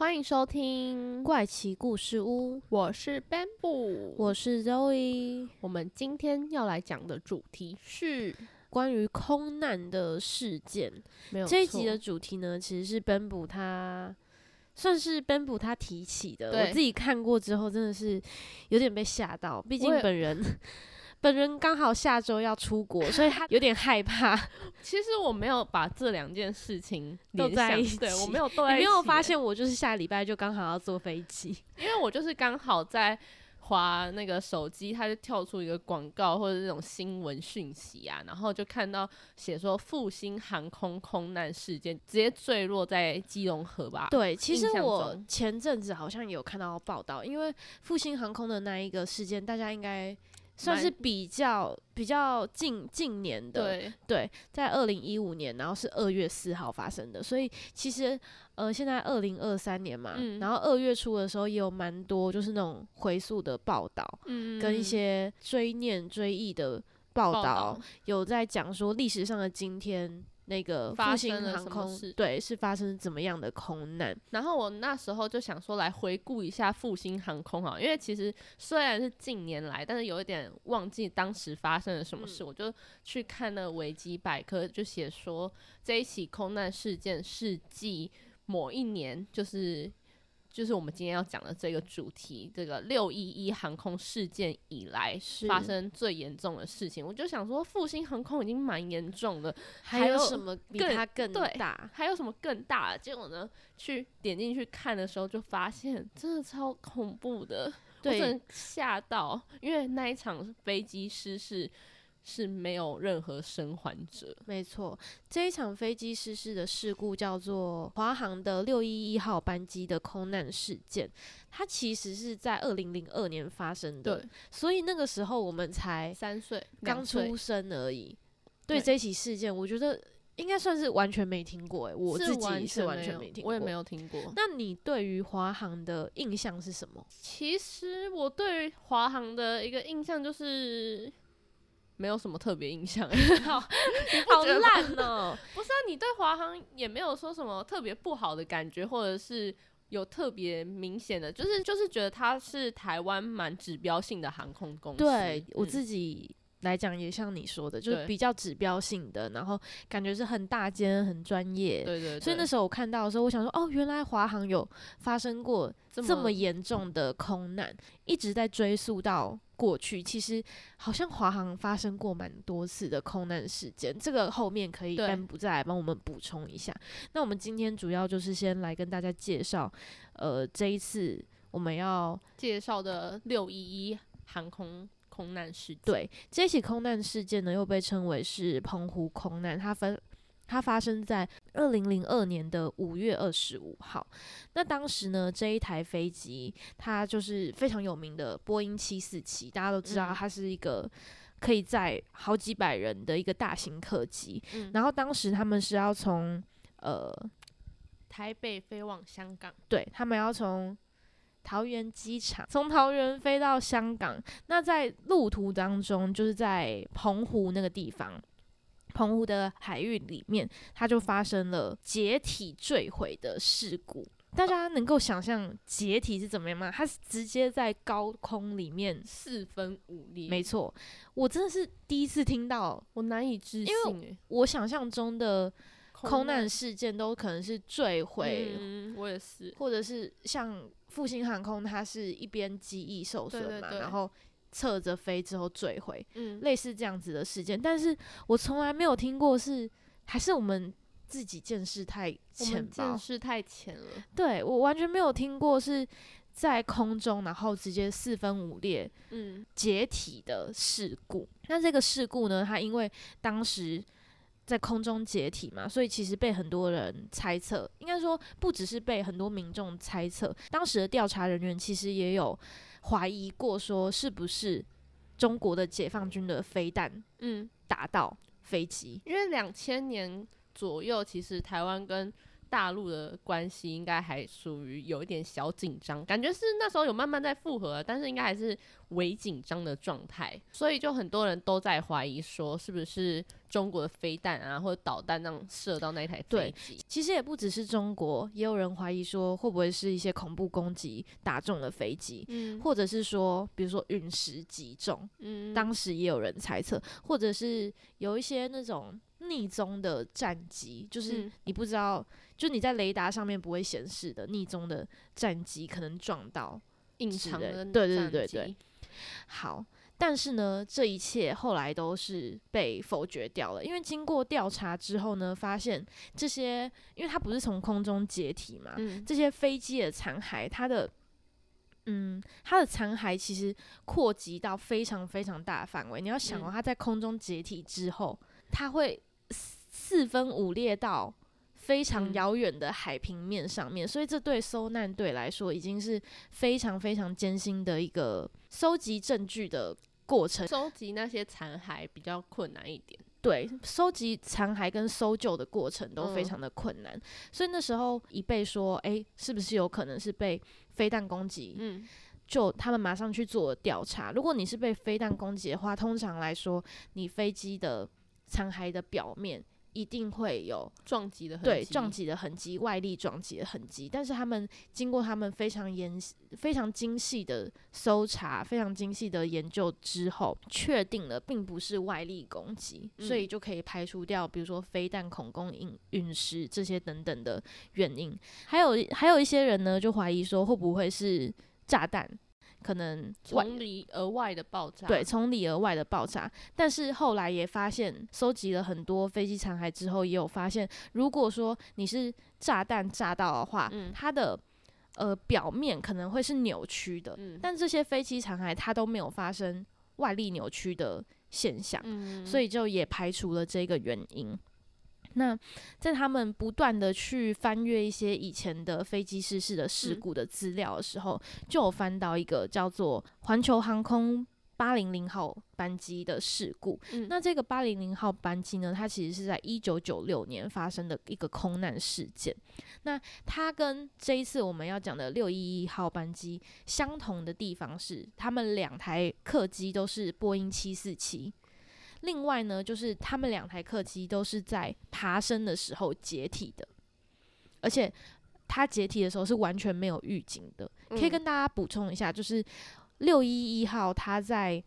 欢迎收听，怪奇故事屋，我是 Bamboo，我是 Zoe。我们今天要来讲的主题是关于空难的事件。没有这一集的主题呢，其实是 Bamboo 他算是 Bamboo 他提起的。我自己看过之后，真的是有点被吓到，毕竟本人本人刚好下周要出国，所以他有点害怕。其实我没有把这两件事情都在一起对我没有 都你在一起耶，没有发现我就是下礼拜就刚好要坐飞机？因为我就是刚好在滑那个手机，它就跳出一个广告或者那种新闻讯息啊，然后就看到写说复兴航空空难事件直接坠落在基隆河吧？对，其实我前阵子好像有看到报道，因为复兴航空的那一个事件，大家应该算是比较比较近近年的，对，对，在二零一五年，然后是二月四号发生的，所以其实呃，现在二零二三年嘛，嗯然后二月初的时候也有蛮多就是那种回溯的报道，嗯跟一些追念追忆的报道，报道有在讲说历史上的今天。那个发复兴航空对是发生怎么样的空难？然后我那时候就想说来回顾一下复兴航空哈，因为其实虽然是近年来，但是有一点忘记当时发生了什么事，我就去看那个维基百科，就写说这一起空难事件是继某一年，就是就是我们今天要讲的这个主题，这个六一一航空事件以来发生最严重的事情。我就想说，复兴航空已经蛮严重的，还还有有什么比更它更对大？还有什么更大的？结果呢，去点进去看的时候，就发现真的超恐怖的，我对真的吓到，因为那一场飞机失事是没有任何生还者。没错，这一场飞机失事的事故叫做华航的六一一号班机的空难事件，它其实是在二零零二年发生的，对，所以那个时候我们才三岁刚出生而已。对对这起事件，我觉得应该算是完全没听过、欸，我自己完是完全没听过，我也没。有听过。那你对于华航的印象是什么？其实我对于华航的一个印象就是没有什么特别印象。好，烂哦、不是啊，你对华航也没有说什么特别不好的感觉，或者是有特别明显的，就是就是觉得它是台湾蛮指标性的航空公司。对我嗯自己来讲，也像你说的，就是比较指标性的，然后感觉是很大间、很专业。对对对，所以那时候我看到的时候，我想说，哦，原来华航有发生过这这么严重的空难，一直在追溯到过去。其实好像华航发生过蛮多次的空难事件，这个后面可以单不再来帮我们补充一下。那我们今天主要就是先来跟大家介绍，呃，这一次我们要介绍的六一一航空空难事件。对这起空难事件呢，又被称为是澎湖空难，它分。它发生在二零零二年的五月二十五号。那当时呢，这一台飞机它就是非常有名的波音七四七，大家都知道嗯它是一个可以载好几百人的一个大型客机。嗯然后当时他们是要从呃，台北飞往香港。对他们要从桃园机场从桃园飞到香港。那在路途当中，就是在澎湖那个地方，澎湖的海域里面，它就发生了解体坠毁的事故。大家能够想象解体是怎么样吗？它是直接在高空里面。四分五裂，没错，我真的是第一次听到。我难以置因信哎，我想象中的空难事件都可能是坠毁，嗯，我也是，或者是像复兴航空，它是一边机翼受损嘛，然后侧着飞之后坠毁，嗯，类似这样子的事件。但是我从来没有听过是，还是我们自己见识太浅们见。识太浅了。对我完全没有听过是在空中然后直接四分五裂嗯，解体的事故。那这个事故呢，它因为当时在空中解体嘛，所以其实被很多人猜测，应该说不只是被很多民众猜测，当时的调查人员其实也有怀疑过，说是不是中国的解放军的飞弹嗯，打到飞机。因为两千年左右，其实台湾跟大陆的关系应该还属于有一点小紧张，感觉是那时候有慢慢在复合，但是应该还是微紧张的状态，所以就很多人都在怀疑说，是不是中国的飞弹啊或者导弹让射到那台飞对机？其实也不只是中国，也有人怀疑说会不会是一些恐怖攻击打中了飞机，嗯或者是说，比如说陨石击中，嗯当时也有人猜测，或者是有一些那种逆踪的战机，就是嗯你不知道，就你在雷达上面不会显示的逆踪的战机可能撞到。隐藏的对对战对对好，但是呢，这一切后来都是被否决掉了，因为经过调查之后呢，发现这些，因为它不是从空中解体嘛，嗯这些飞机的残骸，它的，嗯，它的残骸其实扩及到非常非常大的范围。你要想哦，嗯它在空中解体之后，它会四四分五裂到非常嗯遥远的海平面上面，所以这对搜难队来说已经是非常非常艰辛的一个收集证据的过程。收集那些残骸比较困难一点。对，收集残骸跟搜救的过程都非嗯常的困难，所以那时候一被说，诶，是不是有可能是被飞弹攻击？嗯就他们马上去做调查。如果你是被飞弹攻击的话，通常来说，你飞机的残骸的表面一定会有撞击的痕对迹撞击的痕迹、外力撞击的痕迹。但是他们经过他们非常严、非常精细的搜查、非常精细的研究之后，确定了并不是外力攻击，所以嗯就可以排除掉，比如说飞弹恐攻、陨陨石这些等等的原因。还有还有一些人呢，就怀疑说会不会是炸弹，可能从里而外的爆炸。对，从里而外的爆炸。但是后来也发现，收集了很多飞机残骸之后，也有发现，如果说你是炸弹炸到的话，嗯它的呃表面可能会是扭曲的，嗯但这些飞机残骸它都没有发生外力扭曲的现象，嗯，所以就也排除了这个原因。那在他们不断的去翻阅一些以前的飞机失事的事嗯故的资料的时候，就有翻到一个叫做环球航空八零零号班机的事故。嗯那这个八零零号班机呢，它其实是在一九九六年发生的一个空难事件。那它跟这一次我们要讲的六一一号班机相同的地方是，他们两台客机都是波音七四七。另外呢，就是他们两台客机都是在爬升的时候解体的，而且它解体的时候是完全没有预警的。可以嗯跟大家补充一下，就是六一一号它在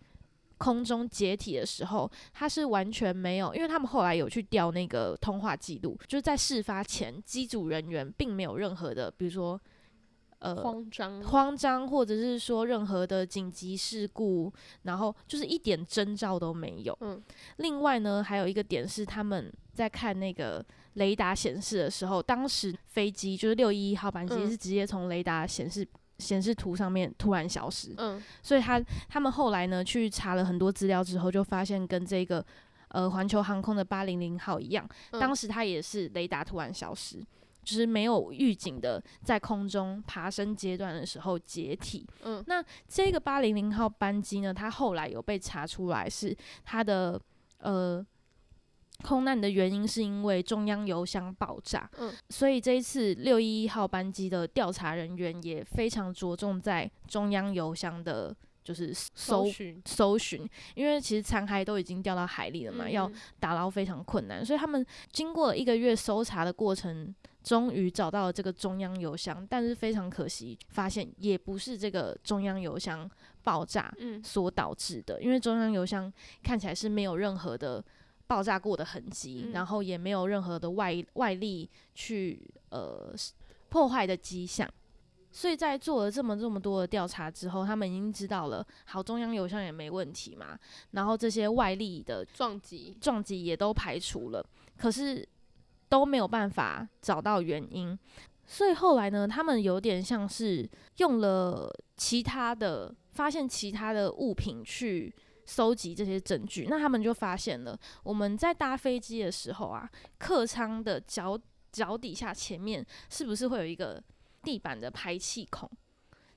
空中解体的时候，它是完全没有，因为他们后来有去调那个通话记录，就是在事发前，机组人员并没有任何的，比如说呃慌张，慌张，或者是说任何的紧急事故，然后就是一点征兆都没有。嗯另外呢，还有一个点是他们在看那个雷达显示的时候，当时飞机就是六一一号班机嗯是直接从雷达显示显示图上面突然消失，嗯所以他他们后来呢去查了很多资料之后，就发现跟这个呃环球航空的八零零号一样，嗯当时它也是雷达突然消失。就是没有预警的，在空中爬升阶段的时候解体。嗯那这个八零零号班机呢，它后来有被查出来是它的呃空难的原因是因为中央油箱爆炸。嗯所以这一次六一一号班机的调查人员也非常着重在中央油箱的，就是搜搜寻因为其实残骸都已经掉到海里了嘛，要嗯打捞非常困难，所以他们经过了一个月搜查的过程，终于找到了这个中央邮箱，但是非常可惜，发现也不是这个中央邮箱爆炸嗯。所导致的，因为中央邮箱看起来是没有任何的爆炸过的痕迹，嗯。然后也没有任何的外外力去呃破坏的迹象。所以在做了这么这么多的调查之后，他们已经知道了，好，中央邮箱也没问题嘛，然后这些外力的撞击，撞击也都排除了，可是都没有办法找到原因。所以后来呢，他们有点像是用了其他的，发现其他的物品去搜集这些证据，那他们就发现了，我们在搭飞机的时候啊，客舱的脚脚底下前面是不是会有一个地板的排气孔？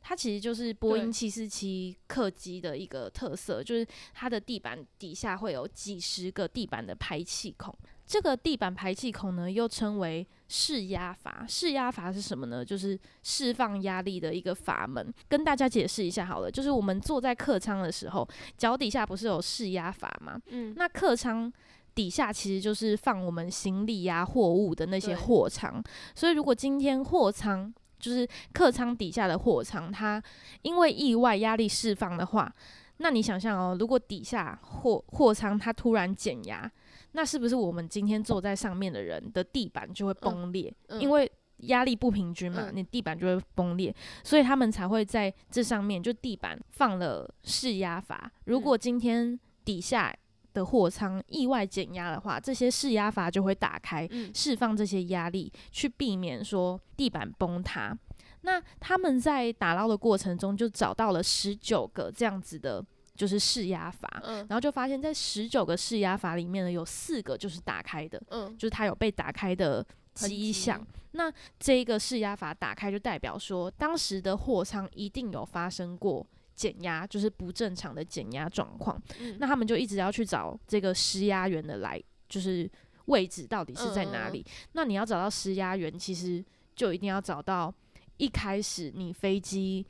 它其实就是波音对七四七客机的一个特色，就是它的地板底下会有几十个地板的排气孔。这个地板排气孔呢，又称为释压阀。释压阀是什么呢？就是释放压力的一个阀门。跟大家解释一下好了，就是我们坐在客舱的时候，脚底下不是有释压阀吗？嗯，那客舱底下其实就是放我们行李呀、货物的那些货舱。所以如果今天货舱就是客舱底下的货舱，它因为意外压力释放的话，那你想象哦，如果底下货货舱它突然减压，那是不是我们今天坐在上面的人的地板就会崩裂？嗯因为压力不平均嘛，嗯你地板就会崩裂，所以他们才会在这上面就地板放了释压阀。如果今天底下的货舱意外减压的话，这些释压阀就会打开，嗯释放这些压力，去避免说地板崩塌。那他们在打捞的过程中就找到了十九个这样子的，就是释压阀，嗯然后就发现，在十九个释压阀里面呢，有四个就是打开的，嗯，就是它有被打开的迹迹象。那这一个释压阀打开，就代表说当时的货舱一定有发生过减压，就是不正常的减压状况。嗯那他们就一直要去找这个施压源的来，就是位置到底是在哪嗯里。那你要找到施压源，其实就一定要找到一开始你飞机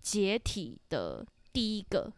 解体的第一个。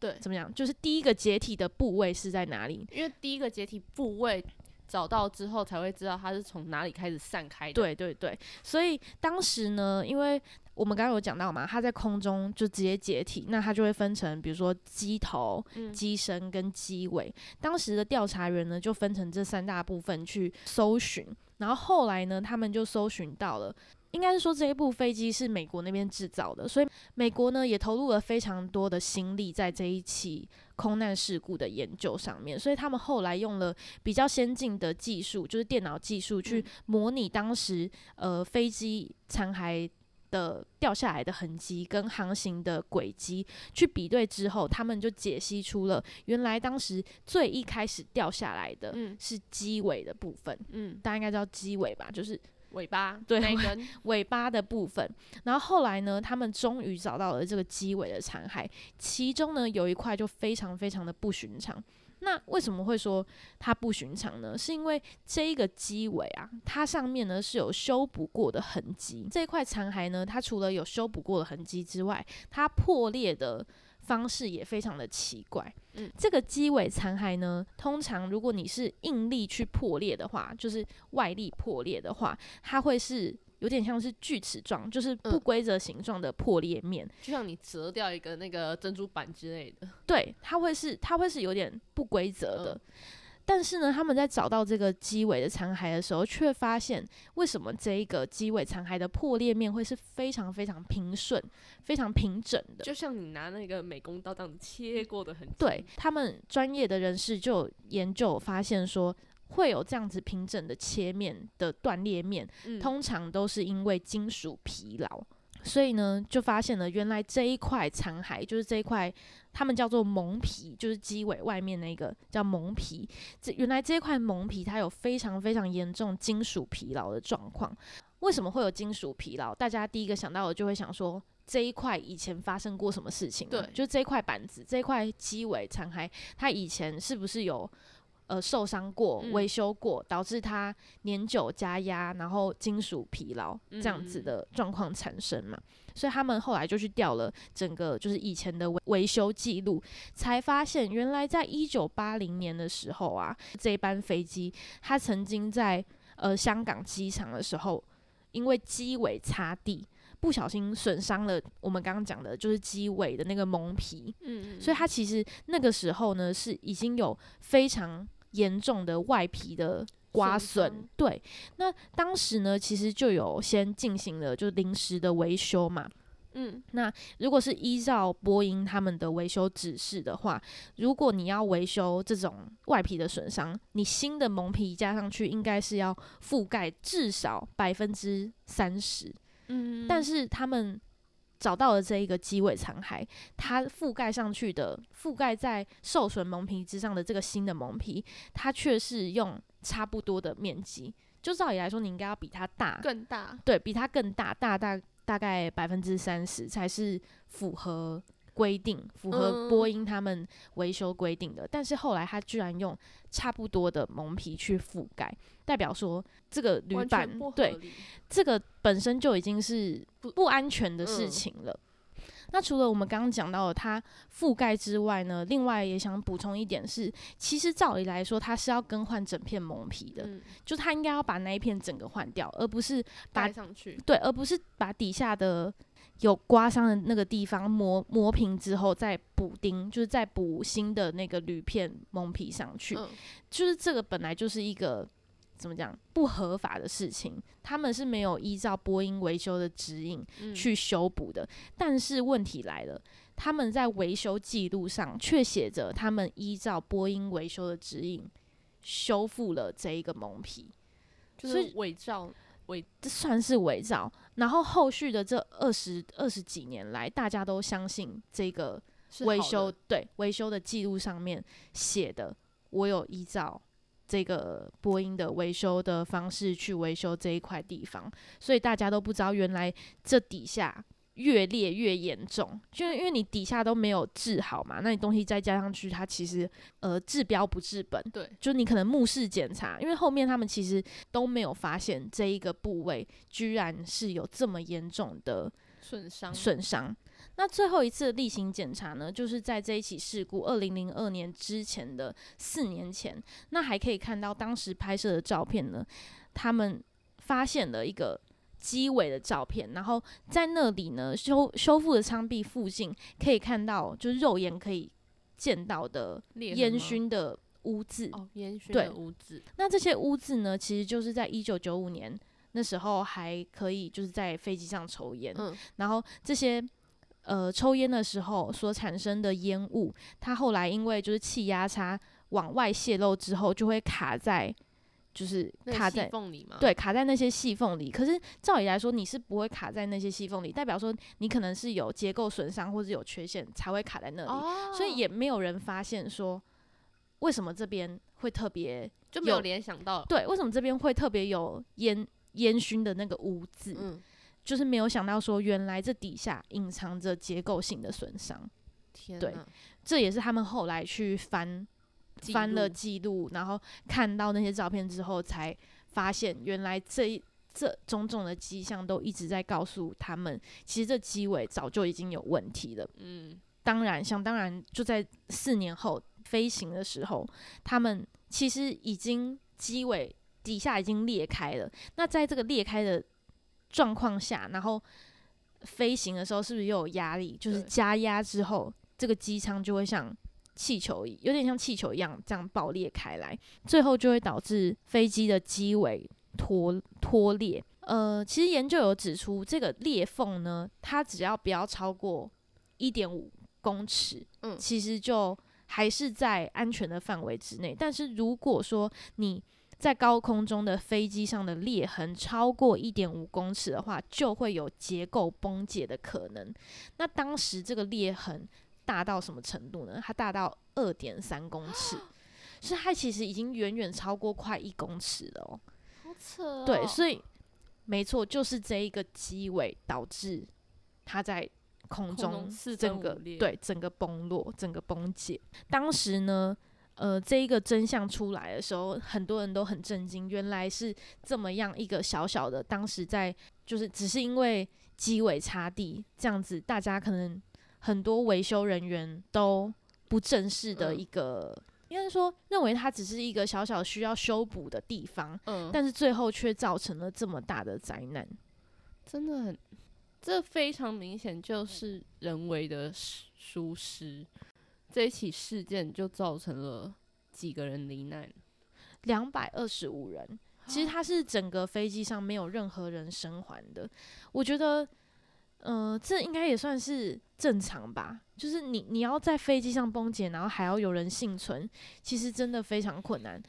对，怎么样？就是第一个解体的部位是在哪里？因为第一个解体部位找到之后，才会知道它是从哪里开始散开的。，对对对，所以当时呢，因为我们刚刚有讲到嘛，它在空中就直接解体，那它就会分成，比如说机头、嗯机身跟机尾。当时的调查员呢，就分成这三大部分去搜寻，然后后来呢，他们就搜寻到了。应该是说这一部飞机是美国那边制造的，所以美国呢也投入了非常多的心力在这一起空难事故的研究上面，所以他们后来用了比较先进的技术，就是电脑技术去嗯模拟当时呃飞机残骸的掉下来的痕迹跟航行的轨迹去比对之后，他们就解析出了原来当时最一开始掉下来的嗯是机尾的部分，嗯，大家应该知道机尾吧，就是尾巴 对那尾巴的部分。然后后来呢，他们终于找到了这个机尾的残骸，其中呢有一块就非常非常的不寻常。那为什么会说它不寻常呢？是因为这一个机尾啊，它上面呢是有修补过的痕迹。这一块残骸呢，它除了有修补过的痕迹之外，它破裂的方式也非常的奇怪。嗯这个机尾残骸呢，通常如果你是应力去破裂的话，就是外力破裂的话，它会是有点像是锯齿状，就是不嗯规则形状的破裂面。就像你折掉一个那个珍珠板之类的。对，它会是它会是有点不规则的。嗯但是呢，他们在找到这个机尾的残骸的时候，却发现为什么这一个机尾残骸的破裂面会是非常非常平顺、非常平整的。就像你拿那个美工刀这样切过的痕迹。对他们专业的人士就研究发现说，会有这样子平整的切面的断裂面，嗯，通常都是因为金属疲劳。所以呢，就发现了原来这一块残骸，就是这一块，他们叫做蒙皮，就是机尾外面那个叫蒙皮。这原来这一块蒙皮它有非常非常严重金属疲劳的状况。为什么会有金属疲劳？大家第一个想到的就会想说，这一块以前发生过什么事情、啊？对就这一块板子，这一块机尾残骸，它以前是不是有呃受伤过、嗯维修过，导致它年久加压，然后金属疲劳嗯这样子嗯的状况产生嘛？所以他们后来就去调了整个就是以前的维维修记录，才发现原来在一九八零年的时候啊，这班飞机它曾经在呃香港机场的时候，因为机尾擦地。不小心损伤了我们刚刚讲的，就是机尾的那个蒙皮，嗯，嗯，所以它其实那个时候呢是已经有非常严重的外皮的刮损。对，那当时呢其实就有先进行了就临时的维修嘛。嗯那如果是依照波音他们的维修指示的话，如果你要维修这种外皮的损伤，你新的蒙皮加上去应该是要覆盖至少百分之三十。嗯，但是他们找到了这一个机尾残骸，它覆盖上去的覆盖在受损蒙皮之上的这个新的蒙皮，它却是用差不多的面积。就照理来说，你应该要比它大，更大，对比它更大，大大大概百分之三十才是符合规定，符合嗯波音他们维修规定的。但是后来他居然用差不多的蒙皮去覆盖，代表说这个铝板对这个本身就已经是不不安全的事嗯情了。那除了我们刚刚讲到的它覆盖之外呢，另外也想补充一点是，其实照理来说，它是要更换整片蒙皮的，嗯，就它应该要把那一片整个换掉，而不是把上去，对，而不是把底下的有刮伤的那个地方磨磨平之后再补钉，就是再补新的那个铝片蒙皮上去。嗯，就是这个本来就是一个怎么讲不合法的事情，他们是没有依照波音维修的指引嗯去修补的。但是问题来了，他们在维修记录上却写着他们依照波音维修的指引修复了这一个蒙皮。就是伪造伪这算是伪造。然后后续的这二十二十几年来，大家都相信这个维修对维修的记录上面写的，我有依照这个波音的维修的方式去维修这一块地方，所以大家都不知道原来这底下。越裂越严重，就是因为你底下都没有治好嘛，那你东西再加上去，它其实呃治标不治本，对，就你可能目视检查，因为后面他们其实都没有发现这一个部位居然是有这么严重的损伤损伤。那最后一次的例行检查呢，就是在这一起事故二零零二年之前的四年前，那还可以看到当时拍摄的照片呢，他们发现了一个。机尾的照片，然后在那里呢修修复的舱壁附近，可以看到就是肉眼可以见到的烟熏的污渍。哦，烟熏对的污渍，那这些污渍呢，其实就是在一九九五年那时候还可以就是在飞机上抽烟，嗯，然后这些呃抽烟的时候所产生的烟雾，它后来因为就是气压差往外泄漏之后，就会卡在就是卡在。缝里嘛，，对，卡在那些细缝里。可是照理来说，你是不会卡在那些细缝里，代表说你可能是有结构损伤或者有缺陷才会卡在那里。哦，所以也没有人发现说为什么这边会特别就没有有联想到，对，为什么这边会特别有烟烟熏的那个污渍？嗯，就是没有想到说，原来这底下隐藏着结构性的损伤。对天对，这也是他们后来去翻记翻了记录，然后看到那些照片之后，才发现原来这一这种种的迹象都一直在告诉他们，其实这机尾早就已经有问题了。嗯，当然，想当然，就在四年后飞行的时候，他们其实已经机尾底下已经裂开了。那在这个裂开的状况下，然后飞行的时候，是不是又有压力？就是加压之后，这个机舱就会像气球，有点像气球一样这样爆裂开来，最后就会导致飞机的机尾脱脱裂。呃，其实研究有指出，这个裂缝呢，它只要不要超过一点五公尺，嗯其实就还是在安全的范围之内。但是如果说你在高空中的飞机上的裂痕超过一点五公尺的话，就会有结构崩解的可能。那当时这个裂痕大到什么程度呢？它大到二点三公尺，所以它其实已经远远超过快一公尺了哦。好扯哦，对，所以没错，就是这一个机尾导致它在空空中整个裂对整个崩落、整个崩解。当时呢，呃，这一个真相出来的时候，很多人都很震惊，原来是这么样一个小小的，当时在就是只是因为机尾插地这样子，大家可能很多维修人员都不正视的嗯一个。应该说，认为它只是一个小小需要修补的地方，嗯，但是最后却造成了这么大的灾难。真的很，这非常明显就是人为的疏疏失。这一起事件就造成了几个人罹难，两百二十五人，其实它是整个飞机上没有任何人生还的。我觉得，呃，这应该也算是正常吧。就是你你要在飞机上崩解，然后还要有人幸存，其实真的非常困难。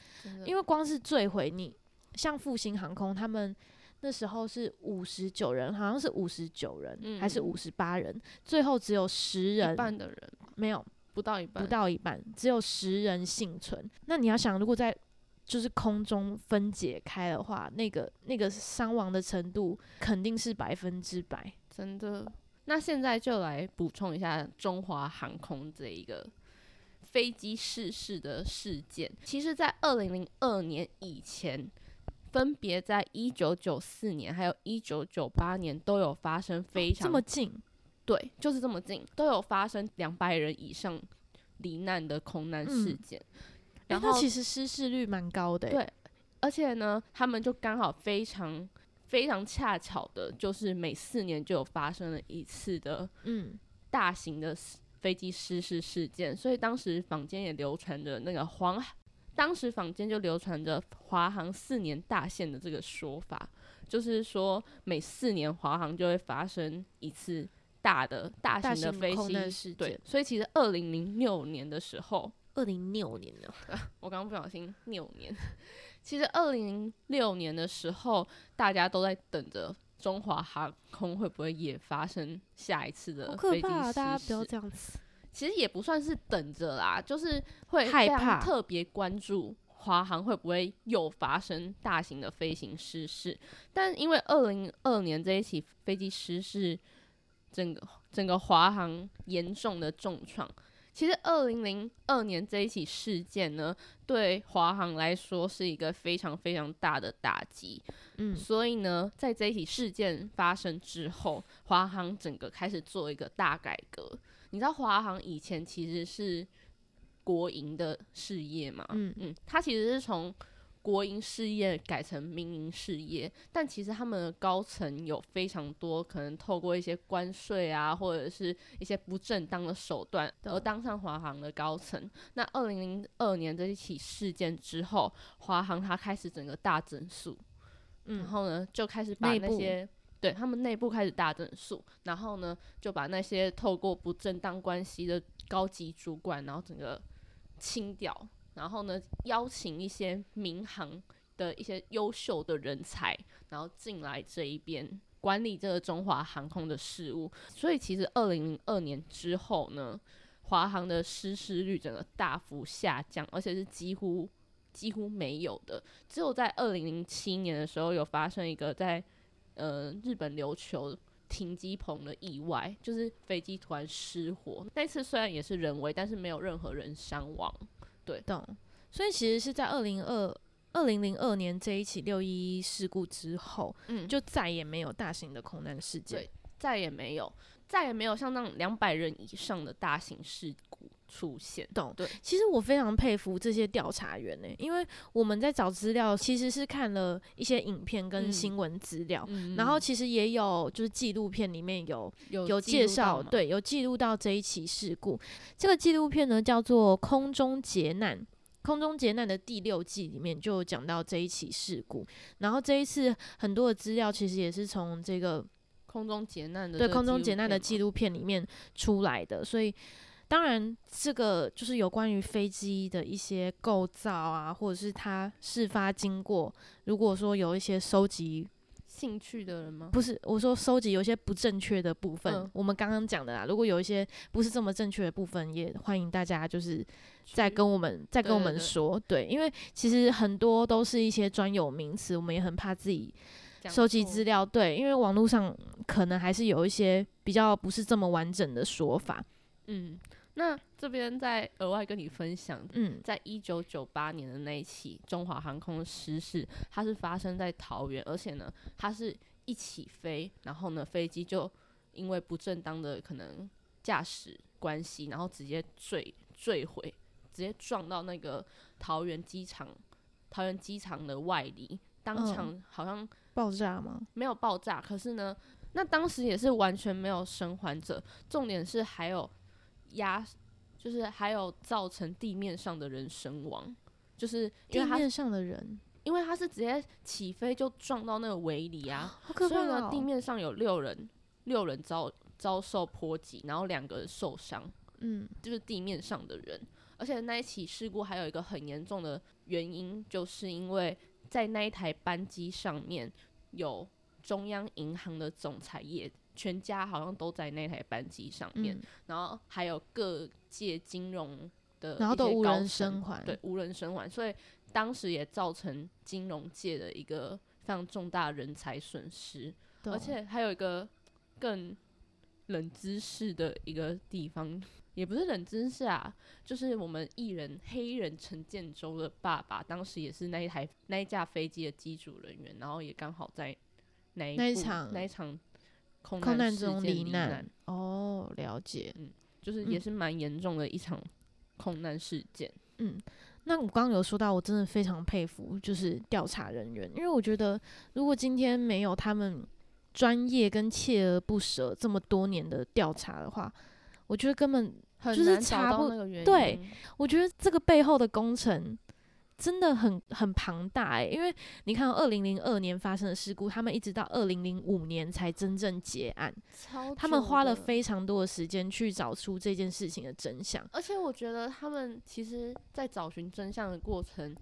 因为光是坠毁你，像复兴航空他们那时候是五十九人，好像是五十九人、嗯还是五十八人，最后只有十一人半的人没有不到一半，不到一半，只有十人幸存。那你要想，如果在就是空中分解开的话，那个那个伤亡的程度肯定是百分之百。真的。那现在就来补充一下中华航空这一个飞机失事的事件。其实，在二零零二年以前，分别在一九九四年还有一九九八年都有发生非常、这么近，对，就是这么近，都有发生两百人以上罹难的空难事嗯件。然然后后其实失事率蛮高的欸、对而且呢，他们就刚好非常非常恰巧的，就是每四年就有发生了一次的嗯，大型的飞机失事事件，所以当时坊间也流传着那个黄，当时坊间就流传着华航四年大限的这个说法，就是说每四年华航就会发生一次大的大大型型的飞机事件，所以其实二零零六年的时候，二零六年呢，我刚刚不小心六年。其实二零零六年的时候，大家都在等着中华航空会不会也发生下一次的飞机怕、啊！大家失不要事这样子。其实也不算是等着啦，就是会害怕特别关注华航会不会又发生大型的飞行失事。但因为二零二年这一起飞机失事，整个整个华航严重的重创。其实二零零二年这一起事件呢，对华航来说是一个非常非常大的打击。嗯，所以呢，在这一起事件发生之后，华航整个开始做一个大改革。你知道华航以前其实是国营的事业嘛？嗯嗯，它其实是从国营事业改成民营事业，但其实他们的高层有非常多可能透过一些关税啊，或者是一些不正当的手段而当上华航的高层。那二零零二年这一起事件之后，华航它开始整个大整肃，然嗯，后呢就开始把那些对他们内部开始大整肃，然后呢就把那些透过不正当关系的高级主管，然后整个清掉，然后呢邀请一些民航的一些优秀的人才，然后进来这一边管理这个中华航空的事务。所以其实二零零二年之后呢，华航的失事率整个大幅下降，而且是几乎几乎没有的。只有在二零零七年的时候有发生一个在呃日本琉球停机棚的意外，就是飞机突然失火。那次虽然也是人为，但是没有任何人伤亡。懂。所以其实是在二零二二零零二年这一起六一一事故之后，嗯，就再也没有大型的空难事件对。再也没有，再也没有像那种两百人以上的大型事故出现。懂对，其实我非常佩服这些调查员呢、因为我们在找资料，其实是看了一些影片跟嗯新闻资料，嗯然后其实也有就是纪录片里面有有介绍，对，有记录到这一起事故。这个纪录片呢叫做《空中劫难》。空中劫难的第六季里面就讲到这一起事故，然后这一次很多的资料其实也是从这个空中劫难的对空中劫难的纪录片里面出来的，所以当然这个就是有关于飞机的一些构造啊，或者是它事发经过，如果说有一些收集兴趣的人吗？不是，我说收集有一些不正确的部分，嗯我们刚刚讲的啦。如果有一些不是这么正确的部分，也欢迎大家就是再跟我们再跟我对对对们说，对，因为其实很多都是一些专有名词，我们也很怕自己讲收集资料，对，因为网络上可能还是有一些比较不是这么完整的说法，嗯，那这边再额外跟你分享，嗯，在一九九八年的那一起中华航空失事，它是发生在桃园，而且呢，它是一起飞，然后呢，飞机就因为不正当的可能驾驶关系，然后直接坠坠毁，直接撞到那个桃园机场，桃园机场的外里，当嗯。场好像爆炸吗？没有爆炸，可是呢，那当时也是完全没有生还者，重点是还有压，就是还有造成地面上的人身亡，就是因地面上的人，因为他是直接起飞就撞到那个围篱啊，好可怕哦！所以呢，地面上有六人，六人遭遭受波及，然后两个人受伤，嗯，就是地面上的人。而且那一起事故还有一个很严重的原因，就是因为在那一台班机上面有中央银行的总裁也全家好像都在那台班机上面，嗯，然后还有各界金融的，然后都无人生还，对，无人生还，所以当时也造成金融界的一个非常重大人才损失，而且还有一个更冷知识的一个地方，也不是冷知识啊，就是我们艺人黑人陈建州的爸爸，当时也是那一台那一架飞机的机组人员，然后也刚好在那一那一场那一场空空难中罹难，哦，了解。嗯就是也嗯是蛮严重的一场空难事件。嗯，那我刚刚有说到，我真的非常佩服，就是调查人员，因为我觉得如果今天没有他们专业跟锲而不舍这么多年的调查的话，我觉得根本，就是查不。对，我觉得这个背后的工程真的很很庞大诶、因为你看，二零零二年发生的事故，他们一直到二零零五年才真正结案，他们花了非常多的时间去找出这件事情的真相。而且我觉得他们其实，在找寻真相的过程，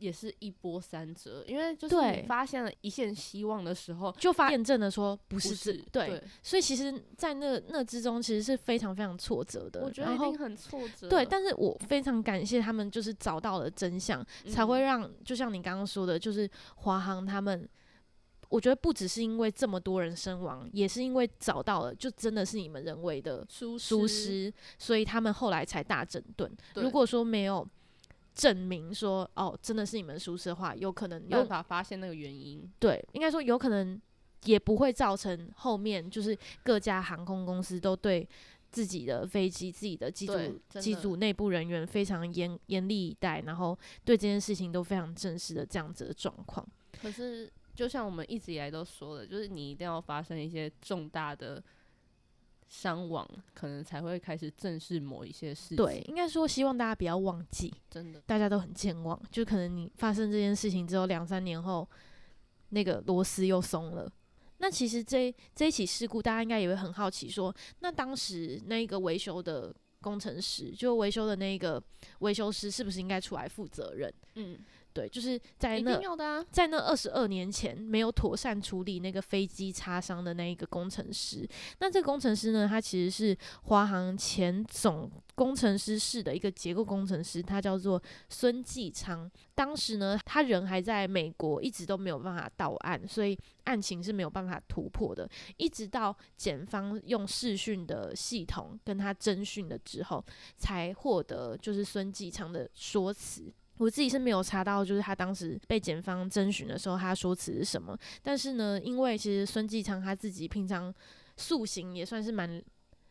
也是一波三折，因为就是你发现了一线希望的时候，就发验证了说不不是对，所以其实，在那那之中，其实是非常非常挫折的。我觉得一定很挫折。对，但是我非常感谢他们，就是找到了真相，才会嗯让就像你刚刚说的，就是华航他们。我觉得不只是因为这么多人身亡，也是因为找到了，就真的是你们人为的疏疏失，所以他们后来才大整顿。如果说没有证明说哦，真的是你们疏失的话，有可能有办法发现那个原因。对，应该说有可能也不会造成后面就是各家航空公司都对自己的飞机、自己的机组、的机组内部人员非常严严厉以待，然后对这件事情都非常正式的这样子的状况。可是，就像我们一直以来都说的，就是你一定要发生一些重大的伤亡，可能才会开始正视某一些事情。对，，应该说希望大家不要忘记，真的，大家都很健忘，就可能你发生这件事情之后两三年后，那个螺丝又松了。那其实这这一起事故，大家应该也会很好奇说，那当时那个维修的工程师，就维修的那个维修师，是不是应该出来负责任？嗯，对，就是在一那。在那二十二年前没有妥善处理那个飞机擦伤的那一个工程师，那这个工程师呢，他其实是华航前总工程师室的一个结构工程师，他叫做孙继昌。当时呢，他人还在美国，一直都没有办法到案，所以案情是没有办法突破的。一直到检方用视讯的系统跟他侦讯了之后，才获得就是孙继昌的说辞。我自己是没有查到，就是他当时被检方征询的时候，他说辞是什么。但是呢，因为其实孙继昌他自己平常塑形也算是蛮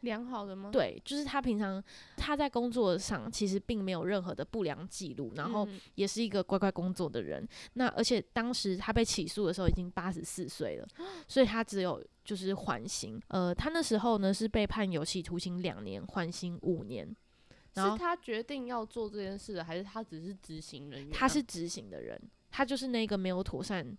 良好的吗？对，就是他平常他在工作上其实并没有任何的不良记录，然后嗯也是一个乖乖工作的人。那而且当时他被起诉的时候已经八十四岁了，所以他只有就是缓刑。呃，他那时候呢是被判有期徒刑两年，缓刑五年。然后是他决定要做这件事的，还是他只是执行人员啊？他是执行的人，他就是那个没有妥善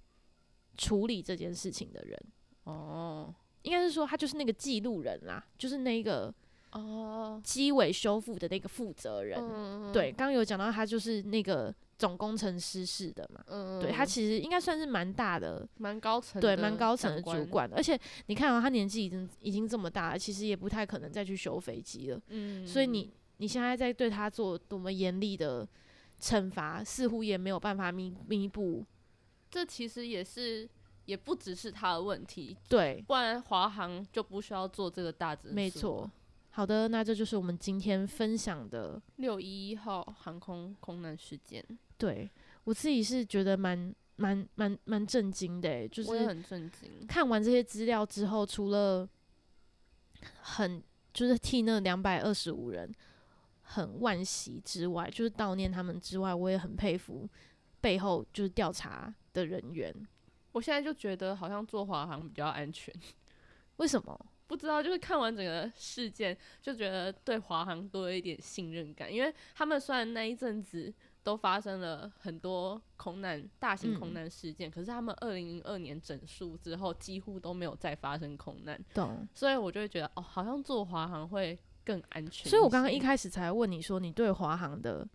处理这件事情的人。哦应该是说他就是那个记录人啦，就是那个哦，机尾修复的那个负责人。嗯对，，刚刚有讲到他就是那个总工程师式的嘛。嗯，对他其实应该算是蛮大的，蛮高层，对，蛮高层的，主管，而且你看啊，他年纪已经已经这么大了，其实也不太可能再去修飞机了。嗯，所以你你现在在对他做多么严厉的惩罚，似乎也没有办法弥弥补。这其实也是，也不只是他的问题，对，不然华航就不需要做这个大整。没错。。好的，那这就是我们今天分享的。六一一号航空空难事件，对我自己是觉得蛮蛮蛮蛮震惊的欸，就是我也很震惊。看完这些资料之后，除了很就是替那两百二十五人很惋惜之外，就是悼念他们之外，我也很佩服背后就是调查的人员。我现在就觉得好像坐华航比较安全，为什么？不知道，就是看完整个事件，就觉得对华航多了一点信任感，因为他们虽然那一阵子都发生了很多空难、大型空嗯难事件，可是他们二零零二年整数之后，几乎都没有再发生空难，懂。所以我就会觉得，哦，好像坐华航会更安全。所以我刚刚一开始才问你说，你对华航的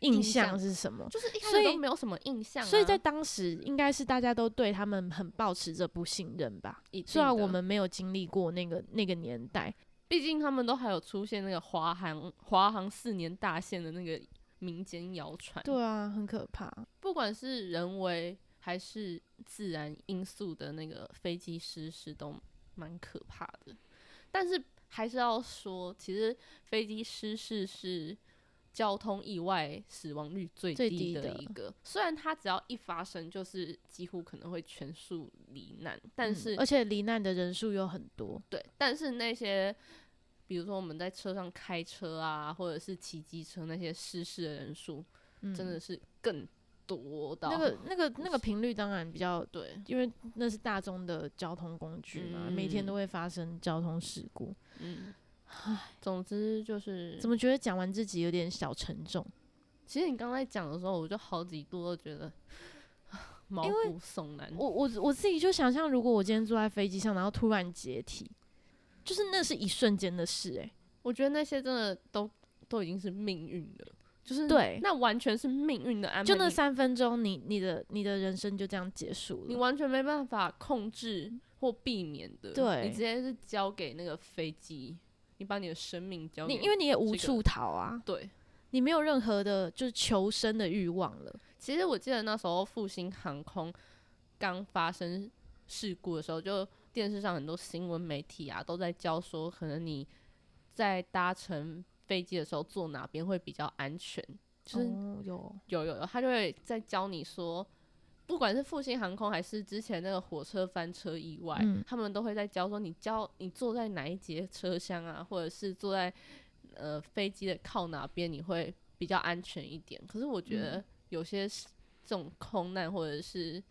印印象象是什么。就是一开始都没有什么印象、啊，所以在当时，应该是大家都对他们很抱持着不信任吧。虽然我们没有经历过那个那个年代，毕竟他们都还有出现那个华航华航四年大限的那个民间谣传，对啊，很可怕。不管是人为还是自然因素的那个飞机失事都蛮可怕的。但是还是要说，其实飞机失事是交通意外死亡率最低的的一个。虽然它只要一发生，就是几乎可能会全数罹难，但嗯是、而且罹难的人数又很多。对，但是那些比如说我们在车上开车啊，或者是骑机车那些失事的人数，嗯，真的是更多到那个那个那个频率当然比较，对，因为那是大众的交通工具嘛，每天嗯都会发生交通事故。嗯，总之就是怎么觉得讲完自己有点小沉重？其实你刚才讲的时候，我就好几度都觉得毛骨悚然。我我我自己就想象，如果我今天坐在飞机上，然后突然解体，就是那是一瞬间的事、欸，我觉得那些真的都都已经是命运了，就是对那完全是命运的安排。就那三分钟，你你的你的人生就这样结束了。你完全没办法控制或避免的，对你直接是交给那个飞机，你把你的生命交给你因为你也无处逃啊，对。你没有任何的就是求生的欲望了。其实我记得那时候复兴航空刚发生事故的时候，就电视上很多新闻媒体啊都在教说，可能你在搭乘飞机的时候坐哪边会比较安全，就是哦、有有有有，他就会在教你说，不管是复兴航空还是之前那个火车翻车意外，嗯他们都会在教说你教你坐在哪一节车厢啊，或者是坐在呃飞机的靠哪边你会比较安全一点。可是我觉得有些是这种空难或者是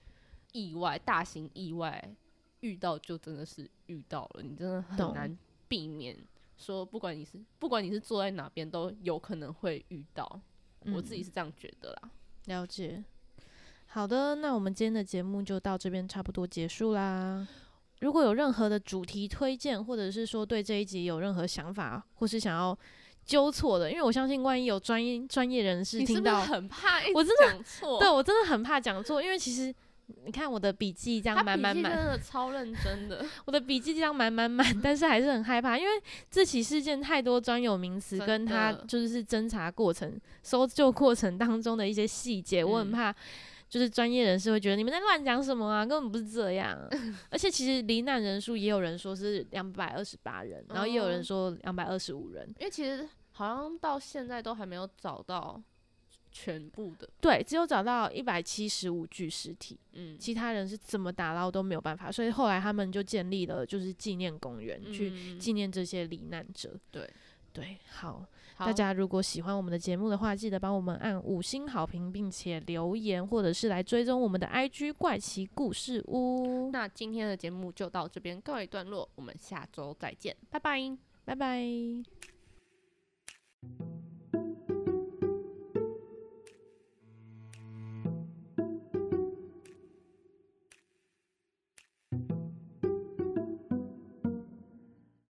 意外，大型意外遇到就真的是遇到了，你真的很难避免。说不管你是不管你是坐在哪边，都有可能会遇到。我自己嗯是这样觉得啦。了解。好的，那我们今天的节目就到这边差不多结束啦。如果有任何的主题推荐，或者是说对这一集有任何想法，或是想要纠错的，因为我相信万一有专业专业人士你是是听到，很怕一我直真讲错？对我真的很怕讲错，因为其实你看我的笔记这样满满满真满，的超认真的，我的笔记这样满满满，但是还是很害怕，因为这起事件太多专有名词跟他就是侦查过程、搜救过程当中的一些细节，我很嗯怕。就是专业人士会觉得你们在乱讲什么啊，根本不是这样。而且其实罹难人数也有人说是两百二十八人，然后也有人哦说两百二十五人。因为其实好像到现在都还没有找到全部的，对，只有找到一百七十五具尸体，嗯，其他人是怎么打捞都没有办法，所以后来他们就建立了就是纪念公园，去嗯纪念这些罹难者。对对，好，好大家如果喜欢我们的节目的话，记得帮我们按五星好评，并且留言，或者是来追踪我们的 IG 怪奇故事屋。那今天的节目就到这边告一段落，我们下周再见，拜拜。拜拜。